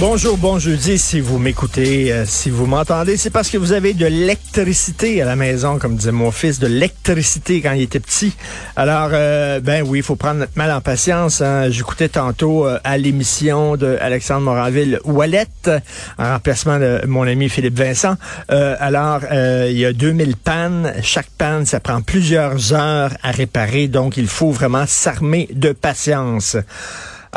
Bonjour, bon jeudi. Si vous m'écoutez, euh, si vous m'entendez, c'est parce que vous avez de l'électricité à la maison, comme disait mon fils, de l'électricité quand il était petit. Alors, euh, ben oui, il faut prendre notre mal en patience. Hein. J'écoutais tantôt euh, à l'émission de Alexandre Moranville Wallet, en remplacement de mon ami Philippe Vincent. alors, il y a 2000 pannes. Chaque panne, ça prend plusieurs heures à réparer, donc il faut vraiment s'armer de patience.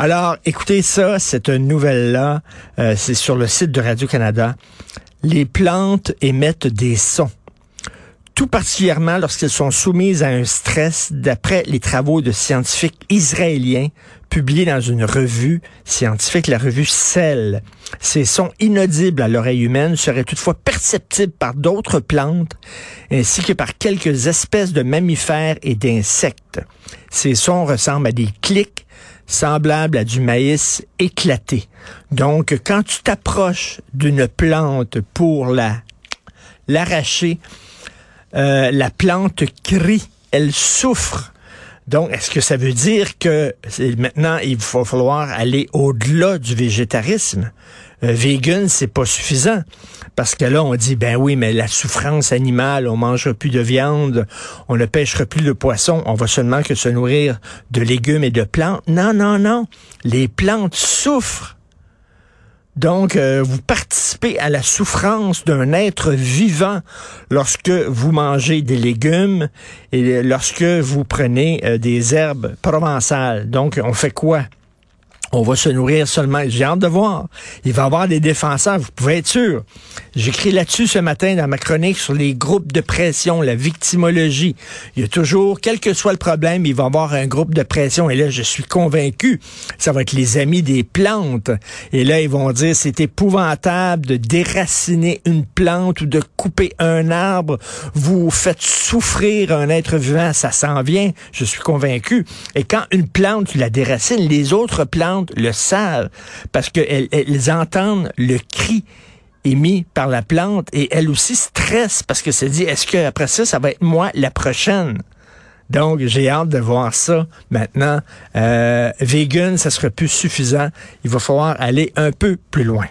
Alors, écoutez ça, cette nouvelle-là, euh, c'est sur le site de Radio-Canada. Les plantes émettent des sons tout particulièrement lorsqu'elles sont soumises à un stress, d'après les travaux de scientifiques israéliens publiés dans une revue scientifique, la revue Cell. Ces sons inaudibles à l'oreille humaine seraient toutefois perceptibles par d'autres plantes ainsi que par quelques espèces de mammifères et d'insectes. Ces sons ressemblent à des clics semblable à du maïs éclaté. Donc, quand tu t'approches d'une plante pour la l'arracher, euh, la plante crie, elle souffre. Donc, est-ce que ça veut dire que maintenant, il va falloir aller au-delà du végétarisme? Euh, vegan, c'est pas suffisant. Parce que là, on dit, ben oui, mais la souffrance animale, on mangera plus de viande, on ne pêchera plus de poisson, on va seulement que se nourrir de légumes et de plantes. Non, non, non. Les plantes souffrent. Donc, euh, vous participez à la souffrance d'un être vivant lorsque vous mangez des légumes et lorsque vous prenez euh, des herbes provençales. Donc, on fait quoi? On va se nourrir seulement. J'ai hâte de voir. Il va y avoir des défenseurs, vous pouvez être sûr. J'écris là-dessus ce matin dans ma chronique sur les groupes de pression, la victimologie. Il y a toujours, quel que soit le problème, il va y avoir un groupe de pression. Et là, je suis convaincu, ça va être les amis des plantes. Et là, ils vont dire, c'est épouvantable de déraciner une plante ou de couper un arbre. Vous faites souffrir un être vivant, ça s'en vient. Je suis convaincu. Et quand une plante, tu la déracines, les autres plantes le savent parce qu'elles elles entendent le cri émis par la plante et elles aussi stressent parce que c'est dit, est-ce que après ça, ça va être moi la prochaine? Donc, j'ai hâte de voir ça maintenant. Euh, vegan, ça serait plus suffisant. Il va falloir aller un peu plus loin.